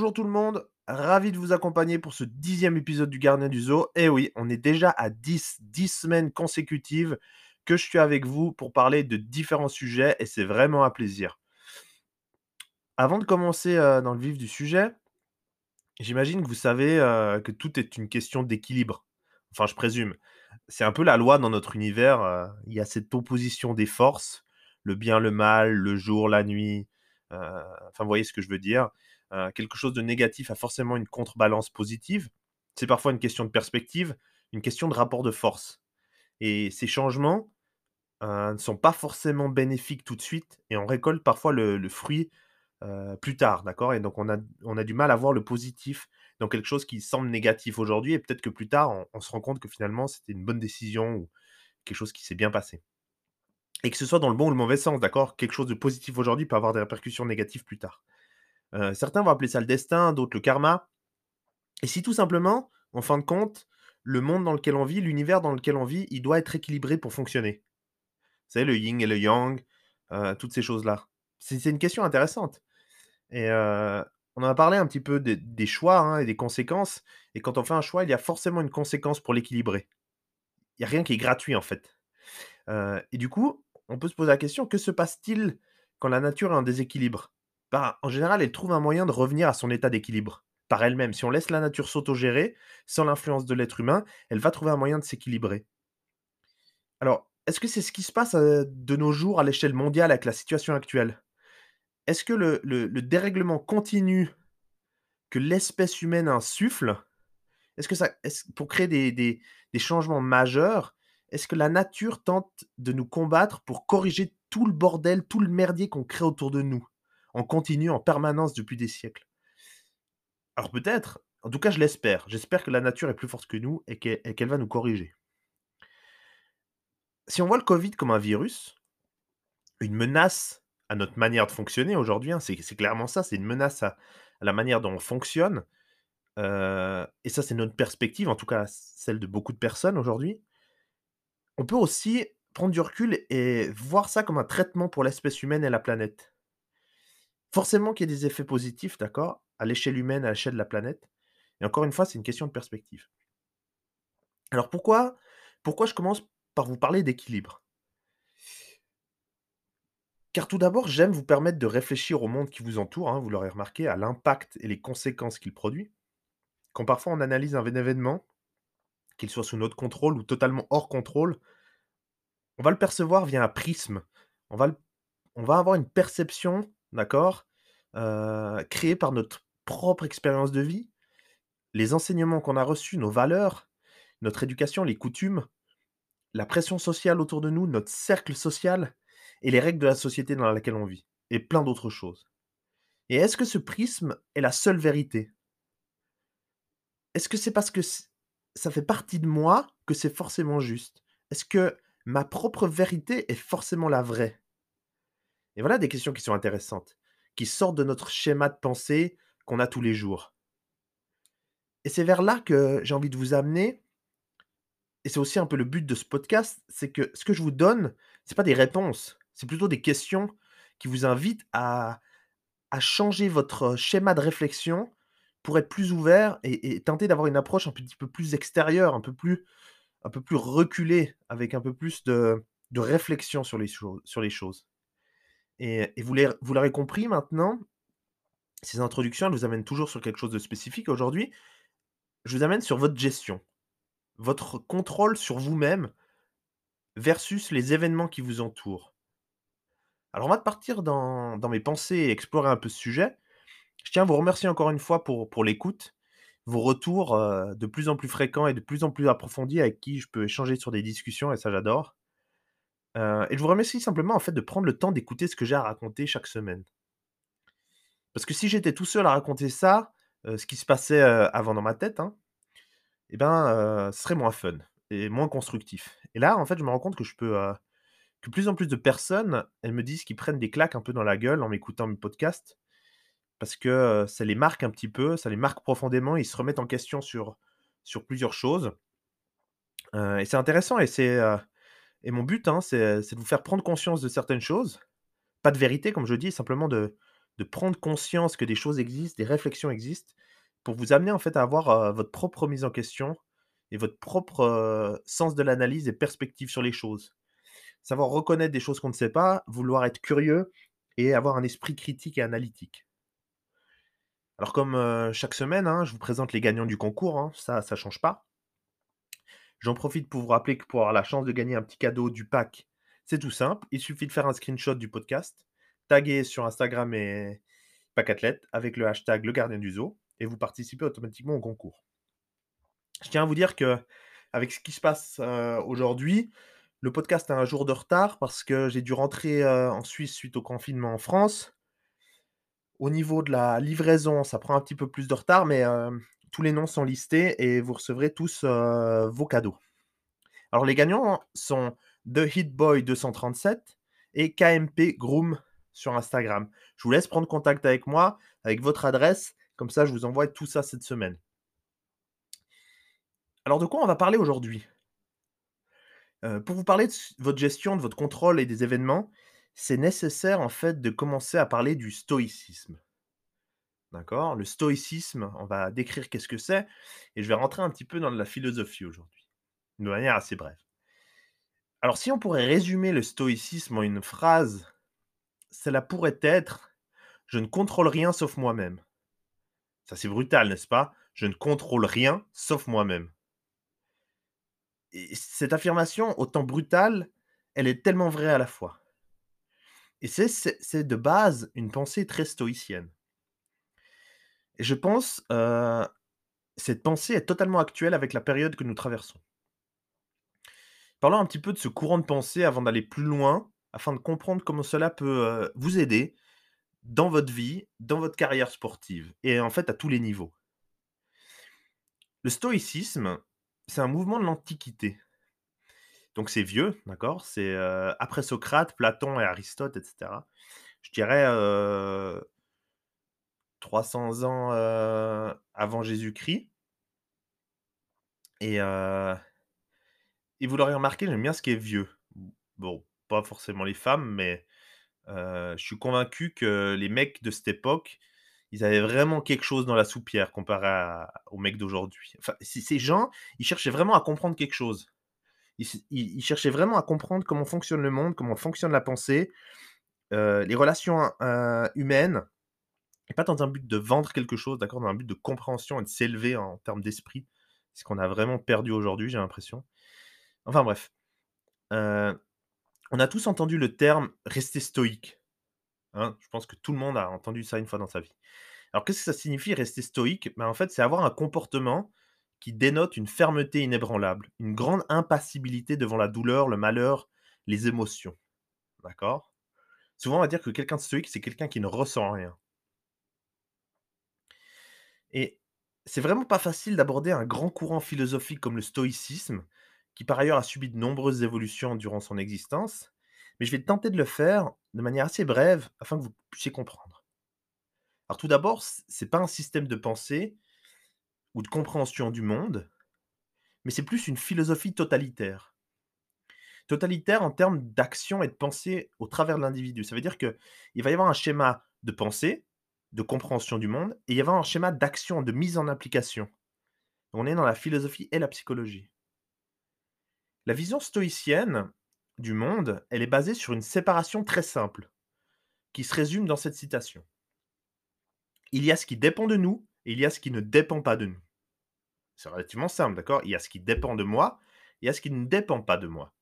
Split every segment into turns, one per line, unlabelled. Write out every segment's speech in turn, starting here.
Bonjour tout le monde, ravi de vous accompagner pour ce dixième épisode du Gardien du Zoo. Et oui, on est déjà à 10, 10 semaines consécutives que je suis avec vous pour parler de différents sujets et c'est vraiment un plaisir. Avant de commencer euh, dans le vif du sujet, j'imagine que vous savez euh, que tout est une question d'équilibre. Enfin, je présume. C'est un peu la loi dans notre univers. euh, il y a cette opposition des forces, le bien, le mal, le jour, la nuit. enfin, vous voyez ce que je veux dire. Quelque chose de négatif a forcément une contrebalance positive. C'est parfois une question de perspective, une question de rapport de force. Et ces changements euh, ne sont pas forcément bénéfiques tout de suite et on récolte parfois le, le fruit euh, plus tard, d'accord? Et donc on a, on a du mal à voir le positif dans quelque chose qui semble négatif aujourd'hui et peut-être que plus tard on, on se rend compte que finalement c'était une bonne décision ou quelque chose qui s'est bien passé. Et que ce soit dans le bon ou le mauvais sens, d'accord? Quelque chose de positif aujourd'hui peut avoir des répercussions négatives plus tard. Certains vont appeler ça le destin, d'autres le karma. Et si tout simplement, en fin de compte, le monde dans lequel on vit, l'univers dans lequel on vit, il doit être équilibré pour fonctionner? Savez, le yin et le yang, toutes ces choses-là. C'est c'est une question intéressante. Et euh, on en a parlé un petit peu des, des choix hein, et des conséquences. Et quand on fait un choix, il y a forcément une conséquence pour l'équilibrer. Il n'y a rien qui est gratuit en fait. Et du coup, on peut se poser la question, que se passe-t-il quand la nature est en déséquilibre? Bah, En général, elle trouve un moyen de revenir à son état d'équilibre par elle-même. Si on laisse la nature s'autogérer, sans l'influence de l'être humain, elle va trouver un moyen de s'équilibrer. Alors, est-ce que c'est ce qui se passe euh, de nos jours à l'échelle mondiale avec la situation actuelle? Est-ce que le, le- le dérèglement continu que l'espèce humaine insuffle, est-ce que ça, pour créer des changements majeurs, est-ce que la nature tente de nous combattre pour corriger tout le bordel, tout le merdier qu'on crée autour de nous, en continu, en permanence depuis des siècles Alors peut-être, en tout cas je l'espère, j'espère que la nature est plus forte que nous et qu'elle va nous corriger. Si on voit le Covid comme un virus, une menace à notre manière de fonctionner aujourd'hui, hein, c'est clairement ça, c'est une menace à, à la manière dont on fonctionne, euh, et ça c'est notre perspective, en tout cas celle de beaucoup de personnes aujourd'hui, on peut aussi prendre du recul et voir ça comme un traitement pour l'espèce humaine et la planète. Forcément qu'il y ait des effets positifs, d'accord, à l'échelle humaine, à l'échelle de la planète. Et encore une fois, c'est une question de perspective. Alors pourquoi, pourquoi je commence par vous parler d'équilibre? Car tout d'abord, j'aime vous permettre de réfléchir au monde qui vous entoure, hein, vous l'aurez remarqué, à l'impact et les conséquences qu'il produit. Quand parfois on analyse un événement, qu'il soit sous notre contrôle ou totalement hors contrôle, on va le percevoir via un prisme. On va, le- on va avoir une perception, d'accord, euh, créée par notre propre expérience de vie, les enseignements qu'on a reçus, nos valeurs, notre éducation, les coutumes, la pression sociale autour de nous, notre cercle social et les règles de la société dans laquelle on vit, et plein d'autres choses. Et est-ce que ce prisme est la seule vérité? Est-ce que c'est parce que ça fait partie de moi que c'est forcément juste? Est-ce que ma propre vérité est forcément la vraie? Et voilà des questions qui sont intéressantes, qui sortent de notre schéma de pensée qu'on a tous les jours. Et c'est vers là que j'ai envie de vous amener, et c'est aussi un peu le but de ce podcast, c'est que ce que je vous donne, c'est pas des réponses, c'est plutôt des questions qui vous invitent à, changer votre schéma de réflexion pour être plus ouvert et, tenter d'avoir une approche un petit peu plus extérieure, un peu plus, un peu plus reculée, avec un peu plus de, réflexion sur les choses. Et, vous l'aurez compris maintenant, ces introductions, elles vous amènent toujours sur quelque chose de spécifique. Aujourd'hui, je vous amène sur votre gestion, votre contrôle sur vous-même versus les événements qui vous entourent. Alors, on va partir dans, dans mes pensées et explorer un peu ce sujet. Je tiens à vous remercier encore une fois pour, pour l'écoute, vos retours euh, de plus en plus fréquents et de plus en plus approfondis avec qui je peux échanger sur des discussions, et ça j'adore. Et je vous remercie simplement en fait de prendre le temps d'écouter ce que j'ai à raconter chaque semaine. Parce que si j'étais tout seul à raconter ça, ce qui se passait avant dans ma tête, hein, eh ben, ce serait moins fun et moins constructif. Et là, en fait, je me rends compte que je peux, que plus en plus de personnes, elles me disent qu'ils prennent des claques un peu dans la gueule en m'écoutant mes podcasts, parce que ça les marque un petit peu, ça les marque profondément, ils se remettent en question sur, sur plusieurs choses. Et c'est intéressant, et c'est et mon but, hein, c'est de vous faire prendre conscience de certaines choses, pas de vérité, comme je dis, simplement de, prendre conscience que des choses existent, des réflexions existent, pour vous amener en fait à avoir, heu, votre propre remise en question et votre propre, heu, sens de l'analyse et perspective sur les choses. Savoir reconnaître des choses qu'on ne sait pas, vouloir être curieux et avoir un esprit critique et analytique. Alors comme, heu, chaque semaine, hein, je vous présente les gagnants du concours, hein, ça ça change pas. J'en profite pour vous rappeler que pour avoir la chance de gagner un petit cadeau du pack, c'est tout simple. Il suffit de faire un screenshot du podcast, taguer sur Instagram et Pack Athlète avec le hashtag le gardien du zoo et vous participez automatiquement au concours. Je tiens à vous dire que avec ce qui se passe euh, aujourd'hui, le podcast a un jour de retard parce que j'ai dû rentrer euh, en Suisse suite au confinement en France. Au niveau de la livraison, ça prend un petit peu plus de retard, mais euh, tous les noms sont listés et vous recevrez tous vos cadeaux. Alors les gagnants sont The Hitboy 237 et KMP Groom sur Instagram. Je vous laisse prendre contact avec moi, avec votre adresse, comme ça je vous envoie tout ça cette semaine. Alors de quoi on va parler aujourd'hui? Pour vous parler de votre gestion, de votre contrôle et des événements, c'est nécessaire en fait de commencer à parler du stoïcisme. D'accord? Le stoïcisme, on va décrire qu'est-ce que c'est, et je vais rentrer un petit peu dans la philosophie aujourd'hui, de manière assez brève. Alors si on pourrait résumer le stoïcisme en une phrase, cela pourrait être Je ne contrôle rien sauf moi-même. Ça c'est brutal, n'est-ce pas Je ne contrôle rien sauf moi-même. Et cette affirmation, autant brutale, elle est tellement vraie à la fois. Et c'est de base une pensée très stoïcienne. Et je pense, euh, cette pensée est totalement actuelle avec la période que nous traversons. Parlons un petit peu de ce courant de pensée avant d'aller plus loin, afin de comprendre comment cela peut vous aider dans votre vie, dans votre carrière sportive, et en fait à tous les niveaux. Le stoïcisme, c'est un mouvement de l'Antiquité. Donc c'est vieux, d'accord C'est après Socrate, Platon et Aristote, etc. Je dirais 300 ans avant Jésus-Christ. Et, vous l'aurez remarqué, j'aime bien ce qui est vieux. Bon, pas forcément les femmes, mais je suis convaincu que les mecs de cette époque, ils avaient vraiment quelque chose dans la soupière comparé aux mecs d'aujourd'hui. Enfin, ces gens, ils cherchaient vraiment à comprendre quelque chose. Ils, cherchaient vraiment à comprendre comment fonctionne le monde, comment fonctionne la pensée, les relations humaines, et pas dans un but de vendre quelque chose, d'accord, dans un but de compréhension et de s'élever en termes d'esprit. ce qu'on a vraiment perdu aujourd'hui, j'ai l'impression. Enfin bref. On a tous entendu le terme rester stoïque. Hein, je pense que tout le monde a entendu ça une fois dans sa vie. Alors, qu'est-ce que ça signifie rester stoïque? Ben, En fait, c'est avoir un comportement qui dénote une fermeté inébranlable, une grande impassibilité devant la douleur, le malheur, les émotions. D'accord? Souvent, on va dire que quelqu'un de stoïque, c'est quelqu'un qui ne ressent rien. Et c'est vraiment pas facile d'aborder un grand courant philosophique comme le stoïcisme, qui par ailleurs a subi de nombreuses évolutions durant son existence, mais je vais tenter de le faire de manière assez brève afin que vous puissiez comprendre. Alors tout d'abord, c'est pas un système de pensée ou de compréhension du monde, mais c'est plus une philosophie totalitaire. Totalitaire en termes d'action et de pensée au travers de l'individu. Ça veut dire qu'il va y avoir un schéma de pensée, de compréhension du monde, et il y avoir un schéma d'action, de mise en application. On est dans la philosophie et la psychologie. La vision stoïcienne du monde, elle est basée sur une séparation très simple, qui se résume dans cette citation. Il y a ce qui dépend de nous et il y a ce qui ne dépend pas de nous. C'est relativement simple, d'accord? Il y a ce qui dépend de moi et il y a ce qui ne dépend pas de moi.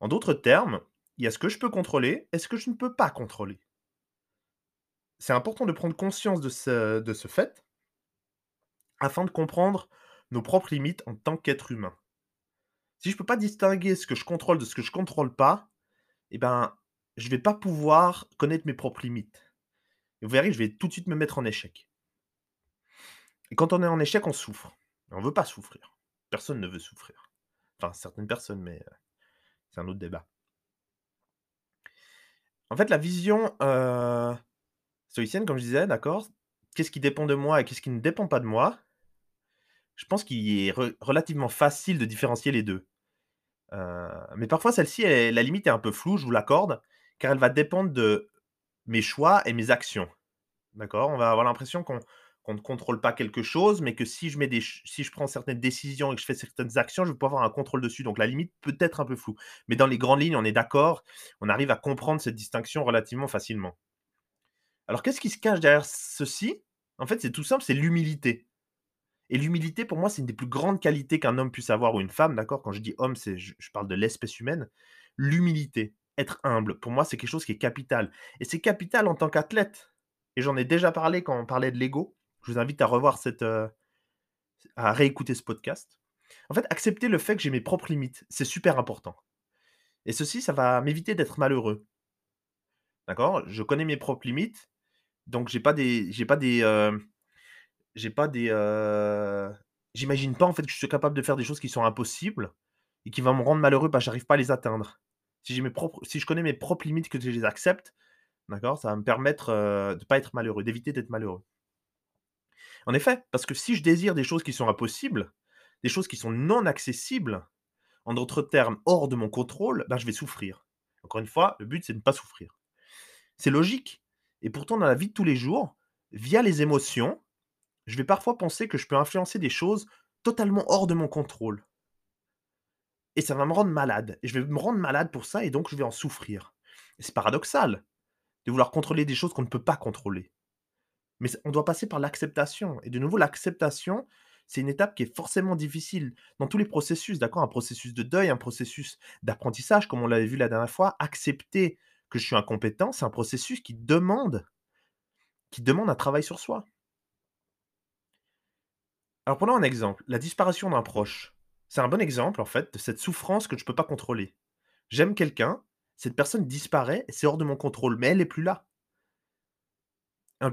En d'autres termes, il y a ce que je peux contrôler et ce que je ne peux pas contrôler. C'est important de prendre conscience de ce, fait afin de comprendre nos propres limites en tant qu'être humain. Si je ne peux pas distinguer ce que je contrôle de ce que je ne contrôle pas, eh ben, je ne vais pas pouvoir connaître mes propres limites. Vous verrez, je vais tout de suite me mettre en échec. Et quand on est en échec, on souffre. On ne veut pas souffrir. Personne ne veut souffrir. Enfin, certaines personnes, mais euh, c'est un autre débat. En fait, la vision euh, stoïcienne, comme je disais, d'accord, qu'est-ce qui dépend de moi et qu'est-ce qui ne dépend pas de moi, je pense qu'il est relativement facile de différencier les deux. Euh, mais parfois, celle-ci, la limite est un peu floue, je vous l'accorde, car elle va dépendre de mes choix et mes actions. D'accord? On va avoir l'impression qu'on ne contrôle pas quelque chose, mais que si je si je prends certaines décisions et que je fais certaines actions, je vais pas avoir un contrôle dessus. Donc la limite peut être un peu floue. Mais dans les grandes lignes, on est d'accord, on arrive à comprendre cette distinction relativement facilement. Alors qu'est-ce qui se cache derrière ceci? En fait, c'est tout simple, c'est l'humilité. Et l'humilité, pour moi, c'est une des plus grandes qualités qu'un homme puisse avoir ou une femme, d'accord? Quand je dis homme, c'est je parle de l'espèce humaine. L'humilité, être humble, pour moi, c'est quelque chose qui est capital. Et c'est capital en tant qu'athlète. Et j'en ai déjà parlé quand on parlait de l'ego. Je vous invite à revoir cette, heu, à réécouter ce podcast. En fait, accepter le fait que j'ai mes propres limites, c'est super important. Et ceci, ça va m'éviter d'être malheureux. D'accord? Je connais mes propres limites, donc j'ai pas des j'ai pas des, des, heu, j'imagine pas en fait que je suis capable de faire des choses qui sont impossibles et qui vont me rendre malheureux parce que j'arrive pas à les atteindre. Si je connais mes propres limites, que je les accepte, d'accord, ça va me permettre, heu, de pas être malheureux, d'éviter d'être malheureux. En effet, parce que si je désire des choses qui sont impossibles, des choses qui sont non accessibles, en d'autres termes, hors de mon contrôle, ben, je vais souffrir. Encore une fois, le but, c'est de ne pas souffrir. C'est logique. Et pourtant, dans la vie de tous les jours, via les émotions, je vais parfois penser que je peux influencer des choses totalement hors de mon contrôle. Et ça va me rendre malade. Et je vais me rendre malade pour ça, et donc je vais en souffrir. C'est paradoxal de vouloir contrôler des choses qu'on ne peut pas contrôler. Mais on doit passer par l'acceptation. Et de nouveau, l'acceptation, c'est une étape qui est forcément difficile dans tous les processus, d'accord? Un processus de deuil, un processus d'apprentissage, comme on l'avait vu la dernière fois. Accepter que je suis incompétent, c'est un processus qui demande qui demande un travail sur soi. Alors prenons un exemple, la disparition d'un proche. C'est un bon exemple, en fait, de cette souffrance que je ne peux pas contrôler. J'aime quelqu'un, cette personne disparaît, c'est hors de mon contrôle, mais elle est plus là. On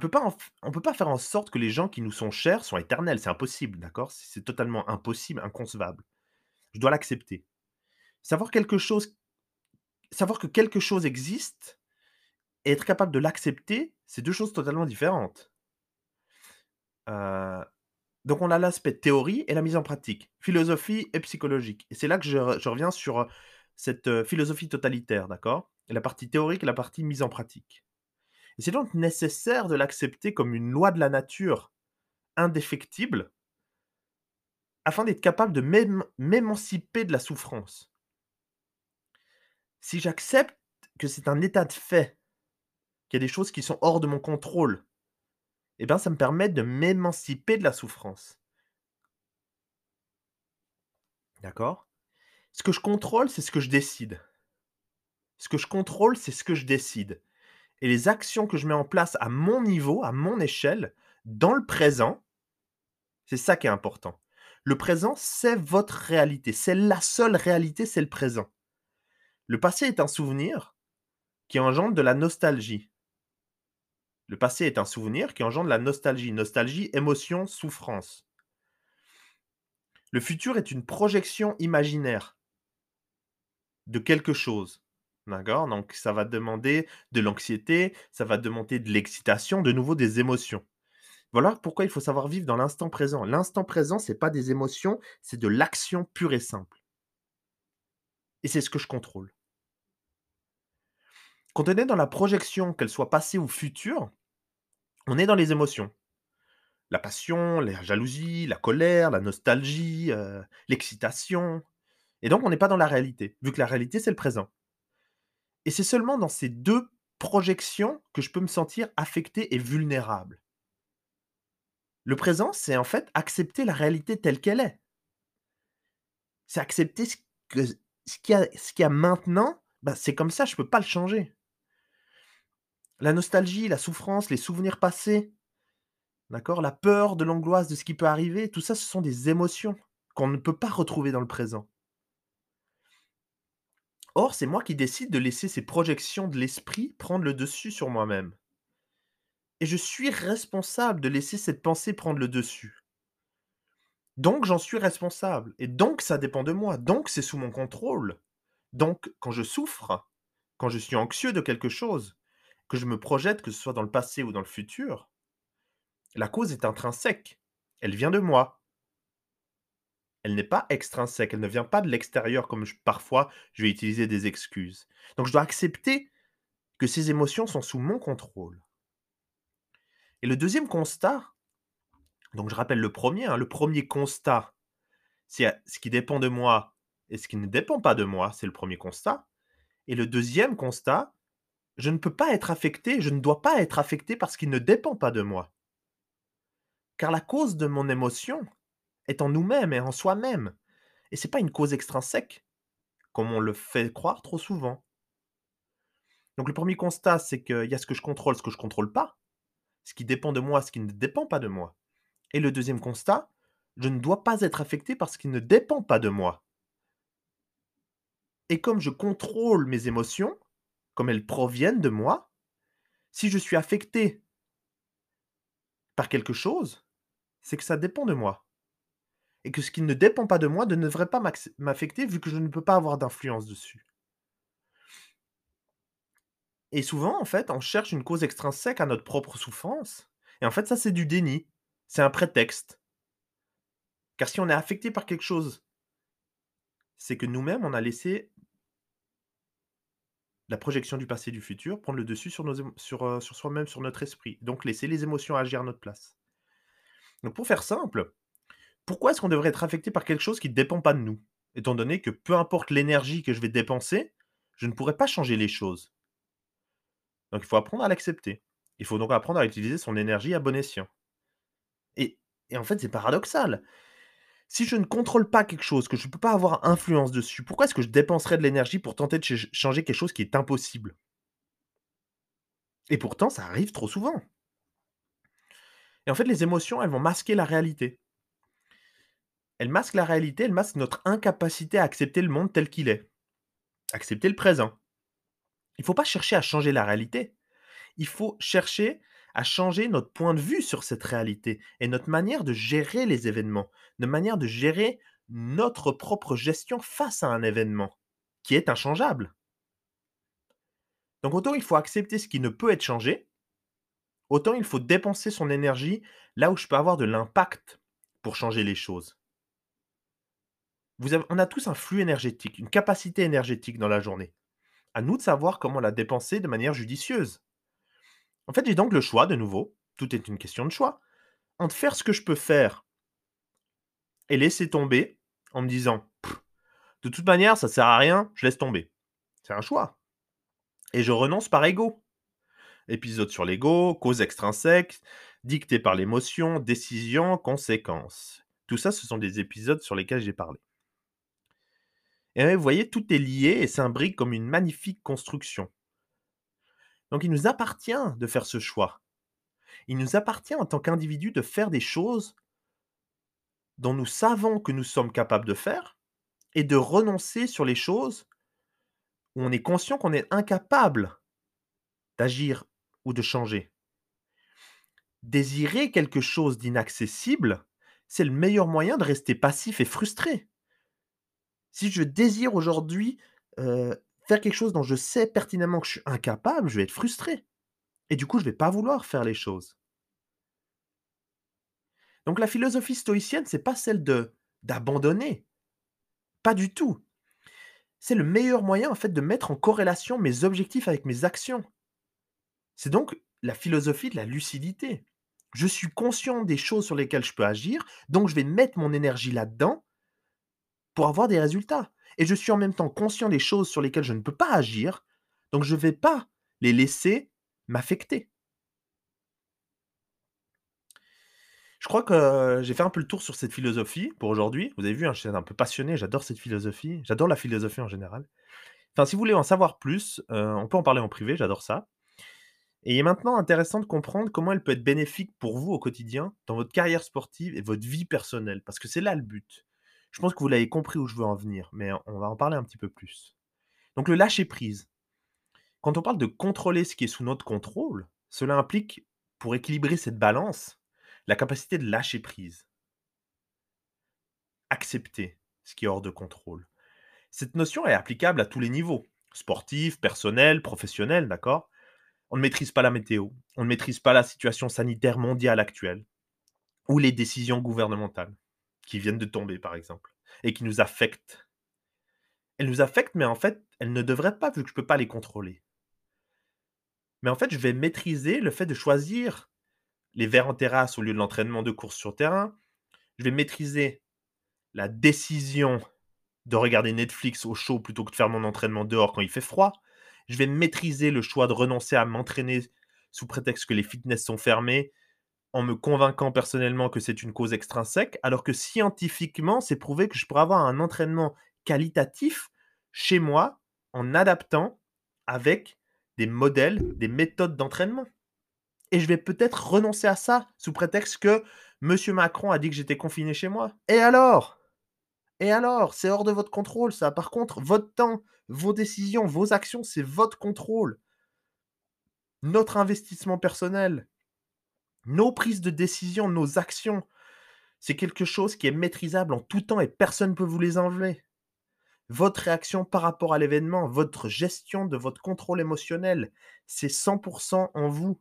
on peut pas faire en sorte que les gens qui nous sont chers soient éternels, c'est impossible, d'accord? C'est totalement impossible, inconcevable. Je dois l'accepter. Savoir quelque chose savoir que quelque chose existe et être capable de l'accepter, c'est 2 choses totalement différentes. Donc on a l'aspect théorie et la mise en pratique, philosophie et psychologique et c'est là que je je reviens sur, cette, philosophie totalitaire, d'accord? La partie théorique et la partie mise en pratique. Et c'est donc nécessaire de l'accepter comme une loi de la nature indéfectible afin d'être capable de m'ém m'émanciper de la souffrance. Si j'accepte que c'est un état de fait, qu'il y a des choses qui sont hors de mon contrôle, et ben, ça me permet de m'émanciper de la souffrance. D'accord? Ce que je contrôle, c'est ce que je décide. Ce que je contrôle, c'est ce que je décide et les actions que je mets en place à mon niveau, à mon échelle, dans le présent, c'est ça qui est important. Le présent, c'est votre réalité. C'est la seule réalité, c'est le présent. Le passé est un souvenir qui engendre de la nostalgie. Le passé est un souvenir qui engendre la nostalgie. Nostalgie, émotion, souffrance. Le futur est une projection imaginaire de quelque chose. D'accord? Donc ça va demander de l'anxiété, ça va demander de l'excitation, de nouveau des émotions. Voilà pourquoi il faut savoir vivre dans l'instant présent. L'instant présent, c'est pas des émotions, c'est de l'action pure et simple. Et c'est ce que je contrôle. Quand on est dans la projection, qu'elle soit passée ou future, on est dans les émotions. La passion, la jalousie, la colère, la nostalgie, heu, l'excitation et donc on n'est pas dans la réalité, vu que la réalité, c'est le présent. Et c'est seulement dans ces 2 projections que je peux me sentir affecté et vulnérable. Le présent, c'est en fait accepter la réalité telle qu'elle est. C'est accepter ce que ce qu'il y a maintenant, bah, c'est comme ça, je peux pas le changer. La nostalgie, la souffrance, les souvenirs passés, d'accord? La peur, de l'angoisse de ce qui peut arriver, tout ça, ce sont des émotions qu'on ne peut pas retrouver dans le présent. Or, c'est moi qui décide de laisser ces projections de l'esprit prendre le dessus sur moi-même. Et je suis responsable de laisser cette pensée prendre le dessus. Donc j'en suis responsable. Et donc ça dépend de moi. Donc c'est sous mon contrôle. Donc quand je souffre, quand je suis anxieux de quelque chose, que je me projette, que ce soit dans le passé ou dans le futur, la cause est intrinsèque. Elle vient de moi. Elle n'est pas extrinsèque, elle ne vient pas de l'extérieur comme parfois je vais utiliser des excuses. Donc je dois accepter que ces émotions sont sous mon contrôle. Et le deuxième constat, donc je rappelle le premier, hein, le premier constat, c'est ce qui dépend de moi et ce qui ne dépend pas de moi, c'est le premier constat. Et le deuxième constat, je ne peux pas être affecté, je ne dois pas être affecté parce qu'il ne dépend pas de moi. Car la cause de mon émotion est en nous-mêmes et en soi-même. Et ce n'est pas une cause extrinsèque, comme on le fait croire trop souvent. Donc le premier constat, c'est qu'il y a ce que je contrôle, ce que je ne contrôle pas, ce qui dépend de moi, ce qui ne dépend pas de moi. Et le deuxième constat, je ne dois pas être affecté parce qu'il ne dépend pas de moi. Et comme je contrôle mes émotions, comme elles proviennent de moi, si je suis affecté par quelque chose, c'est que ça dépend de moi. Et que ce qui ne dépend pas de moi ne devrait pas m'affecter vu que je ne peux pas avoir d'influence dessus. Et souvent, en fait, on cherche une cause extrinsèque à notre propre souffrance. Et en fait, ça, c'est du déni. C'est un prétexte. Car si on est affecté par quelque chose, c'est que nous-mêmes, on a laissé la projection du passé et du futur prendre le dessus sur, euh, soi-même, sur notre esprit. Donc laisser les émotions agir à notre place. Donc pour faire simple, pourquoi est-ce qu'on devrait être affecté par quelque chose qui ne dépend pas de nous? Étant donné que peu importe l'énergie que je vais dépenser, je ne pourrai pas changer les choses. Donc il faut apprendre à l'accepter. Il faut donc apprendre à utiliser son énergie à bon escient. Et, en fait, c'est paradoxal. Si je ne contrôle pas quelque chose, que je ne peux pas avoir influence dessus, pourquoi est-ce que je dépenserais de l'énergie pour tenter de changer quelque chose qui est impossible? Et pourtant, ça arrive trop souvent. Et en fait, les émotions, elles vont masquer la réalité. Elles masquent la réalité, elles masquent notre incapacité à accepter le monde tel qu'il est. Accepter le présent. Il ne faut pas chercher à changer la réalité. Il faut chercher à changer notre point de vue sur cette réalité et notre manière de gérer les événements, notre manière de gérer notre propre gestion face à un événement qui est inchangeable. Donc autant il faut accepter ce qui ne peut être changé, autant il faut dépenser son énergie là où je peux avoir de l'impact pour changer les choses. On a tous un flux énergétique, une capacité énergétique dans la journée. À nous de savoir comment la dépenser de manière judicieuse. En fait, j'ai donc le choix, de nouveau, tout est une question de choix, entre faire ce que je peux faire et laisser tomber en me disant de toute manière, ça sert à rien, je laisse tomber. C'est un choix. Et je renonce par ego. Épisode sur l'ego, cause extrinsèque, dicté par l'émotion, décision, conséquence. Tout ça, ce sont des épisodes sur lesquels j'ai parlé. Et vous voyez, tout est lié et s'imbrique comme une magnifique construction. Donc il nous appartient de faire ce choix. Il nous appartient en tant qu'individu de faire des choses dont nous savons que nous sommes capables de faire et de renoncer sur les choses où on est conscient qu'on est incapable d'agir ou de changer. Désirer quelque chose d'inaccessible, c'est le meilleur moyen de rester passif et frustré. Si je désire aujourd'hui euh, faire quelque chose dont je sais pertinemment que je suis incapable, je vais être frustré. Et du coup, je ne vais pas vouloir faire les choses. Donc la philosophie stoïcienne, c'est pas celle de d'abandonner. Pas du tout. C'est le meilleur moyen en fait de mettre en corrélation mes objectifs avec mes actions. C'est donc la philosophie de la lucidité. Je suis conscient des choses sur lesquelles je peux agir, donc je vais mettre mon énergie là-dedans pour avoir des résultats et je suis en même temps conscient des choses sur lesquelles je ne peux pas agir, donc je ne vais pas les laisser m'affecter. Je crois que j'ai fait un peu le tour sur cette philosophie pour aujourd'hui. Vous avez vu, hein, je suis un peu passionné, j'adore cette philosophie, j'adore la philosophie en général. Enfin, si vous voulez en savoir plus, euh, on peut en parler en privé, j'adore ça. Et il est maintenant intéressant de comprendre comment elle peut être bénéfique pour vous au quotidien, dans votre carrière sportive et votre vie personnelle, parce que c'est là le but. Je pense que vous l'avez compris où je veux en venir, mais on va en parler un petit peu plus. Donc le lâcher prise. Quand on parle de contrôler ce qui est sous notre contrôle, cela implique, pour équilibrer cette balance, la capacité de lâcher prise. Accepter ce qui est hors de contrôle. Cette notion est applicable à tous les niveaux, sportif, personnel, professionnel, d'accord? On ne maîtrise pas la météo, on ne maîtrise pas la situation sanitaire mondiale actuelle, ou les décisions gouvernementales qui viennent de tomber, par exemple, et qui nous affectent. Elles nous affectent, mais en fait, elles ne devraient pas, vu que je ne peux pas les contrôler. Mais en fait, je vais maîtriser le fait de choisir les verres en terrasse au lieu de l'entraînement de course sur terrain. Je vais maîtriser la décision de regarder Netflix au chaud plutôt que de faire mon entraînement dehors quand il fait froid. Je vais maîtriser le choix de renoncer à m'entraîner sous prétexte que les fitness sont fermés en me convainquant personnellement que c'est une cause extrinsèque, alors que scientifiquement, c'est prouvé que je pourrais avoir un entraînement qualitatif chez moi en adaptant avec des modèles, des méthodes d'entraînement. Et je vais peut-être renoncer à ça sous prétexte que M. Macron a dit que j'étais confiné chez moi. Et alors? Et alors? C'est hors de votre contrôle, ça. Par contre, votre temps, vos décisions, vos actions, c'est votre contrôle. Notre investissement personnel, nos prises de décision, nos actions, c'est quelque chose qui est maîtrisable en tout temps et personne ne peut vous les enlever. Votre réaction par rapport à l'événement, votre gestion de votre contrôle émotionnel, c'est 100% en vous.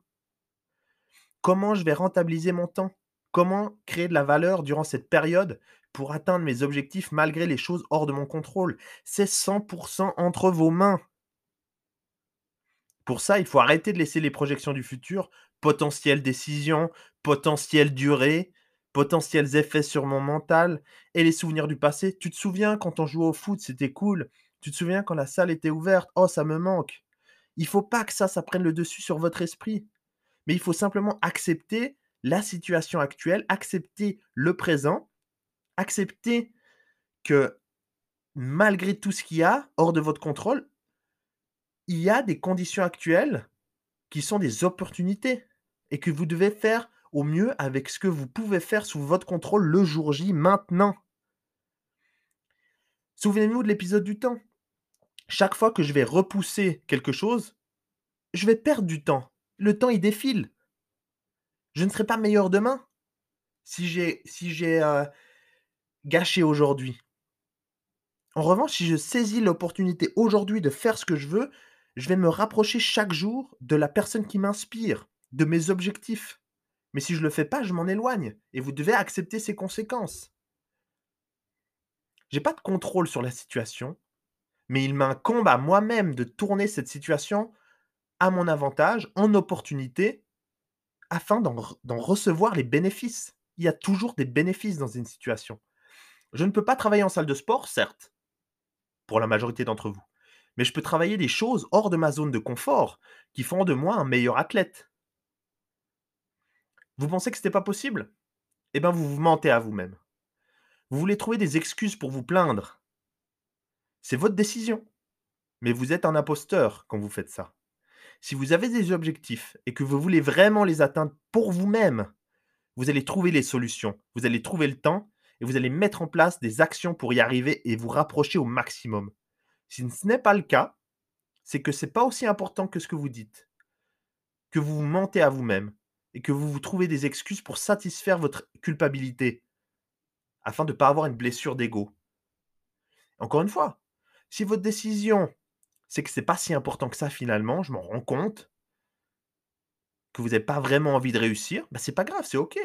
Comment je vais rentabiliser mon temps? Comment créer de la valeur durant cette période pour atteindre mes objectifs malgré les choses hors de mon contrôle? C'est 100% entre vos mains. Pour ça, il faut arrêter de laisser les projections du futur, potentielles décisions, potentielles durées, potentiels effets sur mon mental et les souvenirs du passé. Tu te souviens quand on jouait au foot, c'était cool. Tu te souviens quand la salle était ouverte, oh ça me manque. Il faut pas que ça, ça prenne le dessus sur votre esprit. Mais il faut simplement accepter la situation actuelle, accepter le présent, accepter que malgré tout ce qu'il y a hors de votre contrôle, il y a des conditions actuelles qui sont des opportunités et que vous devez faire au mieux avec ce que vous pouvez faire sous votre contrôle le jour J maintenant. Souvenez-vous de l'épisode du temps. Chaque fois que je vais repousser quelque chose, je vais perdre du temps. Le temps, il défile. Je ne serai pas meilleur demain si j'ai si euh, gâché aujourd'hui. En revanche, si je saisis l'opportunité aujourd'hui de faire ce que je veux, je vais me rapprocher chaque jour de la personne qui m'inspire, de mes objectifs. Mais si je ne le fais pas, je m'en éloigne. Et vous devez accepter ces conséquences. J'ai pas de contrôle sur la situation, mais il m'incombe à moi-même de tourner cette situation à mon avantage, en opportunité, afin d'en recevoir les bénéfices. Il y a toujours des bénéfices dans une situation. Je ne peux pas travailler en salle de sport, certes, pour la majorité d'entre vous, mais je peux travailler des choses hors de ma zone de confort qui font de moi un meilleur athlète. Vous pensez que ce n'était pas possible? Eh bien, vous vous mentez à vous-même. Vous voulez trouver des excuses pour vous plaindre. C'est votre décision. Mais vous êtes un imposteur quand vous faites ça. Si vous avez des objectifs et que vous voulez vraiment les atteindre pour vous-même, vous allez trouver les solutions, vous allez trouver le temps et vous allez mettre en place des actions pour y arriver et vous rapprocher au maximum. Si ce n'est pas le cas, c'est que ce n'est pas aussi important que ce que vous dites, que vous mentez à vous-même, et que vous vous trouvez des excuses pour satisfaire votre culpabilité afin de ne pas avoir une blessure d'ego. Encore une fois, si votre décision, c'est que ce n'est pas si important que ça finalement, je m'en rends compte, que vous n'avez pas vraiment envie de réussir, bah c'est pas grave, c'est OK.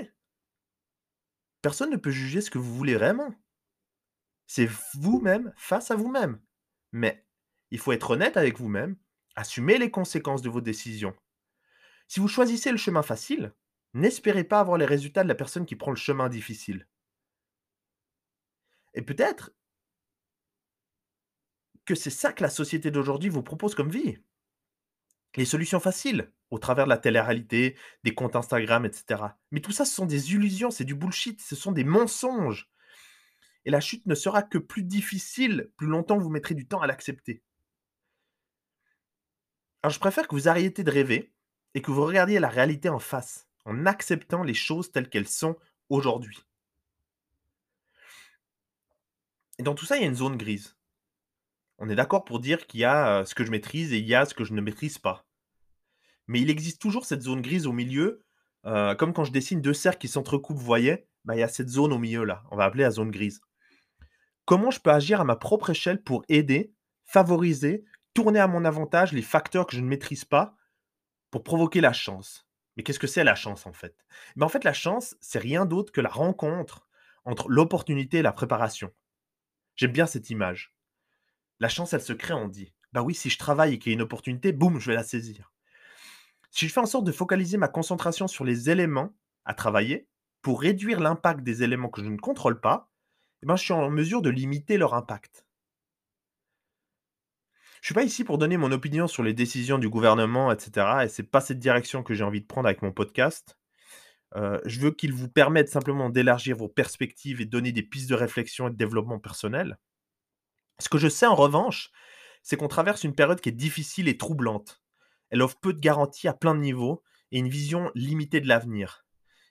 Personne ne peut juger ce que vous voulez vraiment. C'est vous-même face à vous-même. Mais il faut être honnête avec vous-même, assumer les conséquences de vos décisions si vous choisissez le chemin facile, n'espérez pas avoir les résultats de la personne qui prend le chemin difficile. Et peut-être que c'est ça que la société d'aujourd'hui vous propose comme vie. Les solutions faciles, au travers de la télé-réalité, des comptes Instagram, etc. Mais tout ça, ce sont des illusions, c'est du bullshit, ce sont des mensonges. Et la chute ne sera que plus difficile plus longtemps vous mettrez du temps à l'accepter. Alors je préfère que vous arrêtiez de rêver et que vous regardiez la réalité en face, en acceptant les choses telles qu'elles sont aujourd'hui. Et dans tout ça, il y a une zone grise. On est d'accord pour dire qu'il y a ce que je maîtrise et il y a ce que je ne maîtrise pas. Mais il existe toujours cette zone grise au milieu, comme quand je dessine deux cercles qui s'entrecoupent, vous voyez, bah, il y a cette zone au milieu là, on va appeler la zone grise. Comment je peux agir à ma propre échelle pour aider, favoriser, tourner à mon avantage les facteurs que je ne maîtrise pas pour provoquer la chance. Mais qu'est-ce que c'est la chance en fait? Mais En fait, la chance, c'est rien d'autre que la rencontre entre l'opportunité et la préparation. J'aime bien cette image. La chance, elle se crée, on dit. Bah oui, si je travaille et qu'il y a une opportunité, boum, je vais la saisir. Si je fais en sorte de focaliser ma concentration sur les éléments à travailler, pour réduire l'impact des éléments que je ne contrôle pas, eh ben, je suis en mesure de limiter leur impact. Je suis pas ici pour donner mon opinion sur les décisions du gouvernement, et cetera et c'est pas cette direction que j'ai envie de prendre avec mon podcast. Heu, je veux qu'il vous permette simplement d'élargir vos perspectives et donner des pistes de réflexion et de développement personnel. Ce que je sais en revanche, c'est qu'on traverse une période qui est difficile et troublante. Elle offre peu de garanties à plein de niveaux et une vision limitée de l'avenir.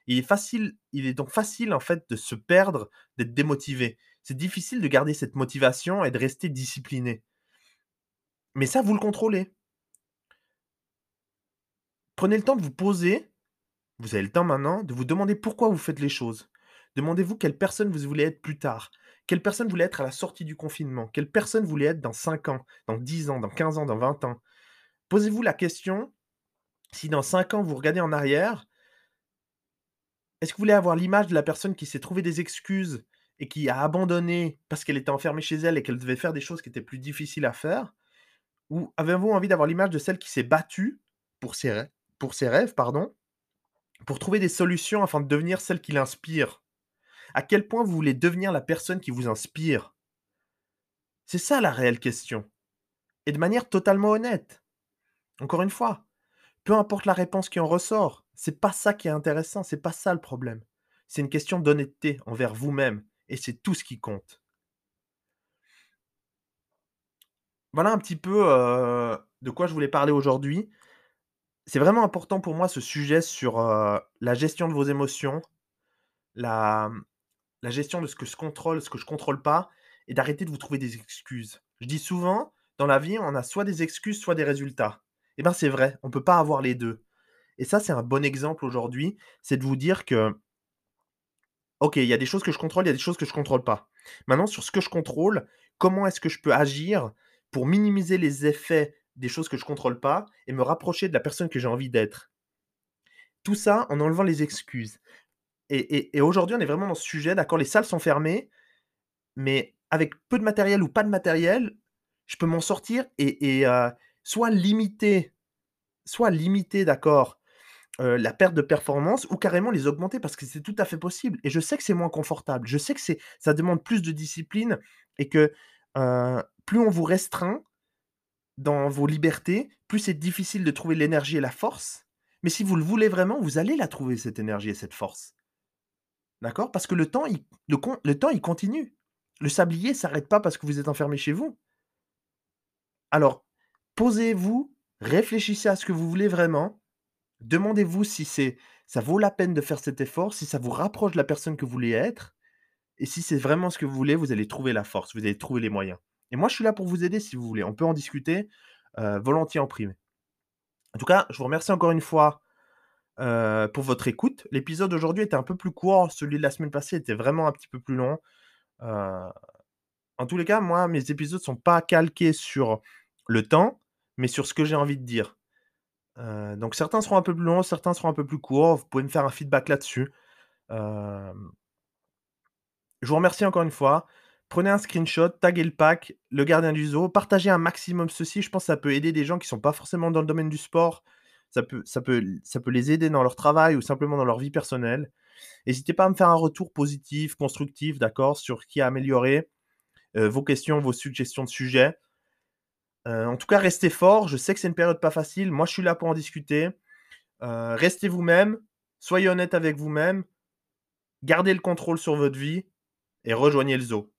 Il est facile il est donc facile en fait de se perdre, d'être démotivé. C'est difficile de garder cette motivation et de rester discipliné. Mais ça, vous le contrôlez. Prenez le temps de vous poser, vous avez le temps maintenant, de vous demander pourquoi vous faites les choses. Demandez-vous quelle personne vous voulez être plus tard. Quelle personne vous voulez être à la sortie du confinement. Quelle personne vous voulez être dans 5 ans, dans 10 ans, dans 15 ans, dans 20 ans. Posez-vous la question, si dans 5 ans vous regardez en arrière, est-ce que vous voulez avoir l'image de la personne qui s'est trouvé des excuses et qui a abandonné parce qu'elle était enfermée chez elle et qu'elle devait faire des choses qui étaient plus difficiles à faire? Ou avez-vous envie d'avoir l'image de celle qui s'est battue pour ses rêves pour ses rêves, pardon, pour trouver des solutions afin de devenir celle qui l'inspire? À quel point vous voulez devenir la personne qui vous inspire? C'est ça la réelle question et de manière totalement honnête. Encore une fois, peu importe la réponse qui en ressort, c'est pas ça qui est intéressant, c'est pas ça le problème. C'est une question d'honnêteté envers vous-même et c'est tout ce qui compte. Voilà un petit peu, de quoi je voulais parler aujourd'hui. C'est vraiment important pour moi ce sujet sur, la gestion de vos émotions, la, mmh, la gestion de ce que je contrôle, ce que je contrôle pas et d'arrêter de vous trouver des excuses. Je dis souvent, dans la vie, on a soit des excuses, soit des résultats. Et ben, c'est vrai, on peut pas avoir les 2. Et ça, c'est un bon exemple aujourd'hui, c'est de vous dire que OK, il y a des choses que je contrôle, il y a des choses que je contrôle pas. Maintenant, sur ce que je contrôle, comment est-ce que je peux agir pour minimiser les effets des choses que je contrôle pas et me rapprocher de la personne que j'ai envie d'être? Tout ça en enlevant les excuses. Et et aujourd'hui, on est vraiment dans ce sujet, d'accord, les salles sont fermées, mais avec peu de matériel ou pas de matériel, je peux m'en sortir et et heu, soit limiter soit limiter, d'accord, heu, la perte de performance ou carrément les augmenter parce que c'est tout à fait possible et je sais que c'est moins confortable. Je sais que c'est ça demande plus de discipline et que, heu, plus on vous restreint dans vos libertés, plus c'est difficile de trouver l'énergie et la force. Mais si vous le voulez vraiment, vous allez la trouver cette énergie et cette force. D'accord? Parce que le temps, il continue. Le sablier s'arrête pas parce que vous êtes enfermé chez vous. Alors, posez-vous, réfléchissez à ce que vous voulez vraiment, demandez-vous si c'est ça vaut la peine de faire cet effort, si ça vous rapproche de la personne que vous voulez être et si c'est vraiment ce que vous voulez, vous allez trouver la force, vous allez trouver les moyens. Et moi, je suis là pour vous aider si vous voulez. On peut en discuter, heu, volontiers en privé. En tout cas, je vous remercie encore une fois, heu, pour votre écoute. L'épisode d'aujourd'hui était un peu plus court, celui de la semaine passée était vraiment un petit peu plus long. Heu, en tous les cas, moi, mes épisodes sont pas calqués sur le temps, mais sur ce que j'ai envie de dire. Donc certains seront un peu plus longs, certains seront un peu plus courts. Vous pouvez me faire un feedback là-dessus. Je vous remercie encore une fois. Prenez un screenshot, taguez le pack, le gardien du zoo, partagez un maximum ceci. Je pense que ça peut aider des gens qui sont pas forcément dans le domaine du sport. Ça peut ça peut ça peut les aider dans leur travail ou simplement dans leur vie personnelle. N'hésitez pas à me faire un retour positif, constructif, d'accord, sur qui a amélioré, heu, vos questions, vos suggestions de sujets. Heu, en tout cas, restez forts. Je sais que c'est une période pas facile. Moi, je suis là pour en discuter. Heu, restez vous-même, soyez honnête avec vous-même, gardez le contrôle sur votre vie et rejoignez le zoo.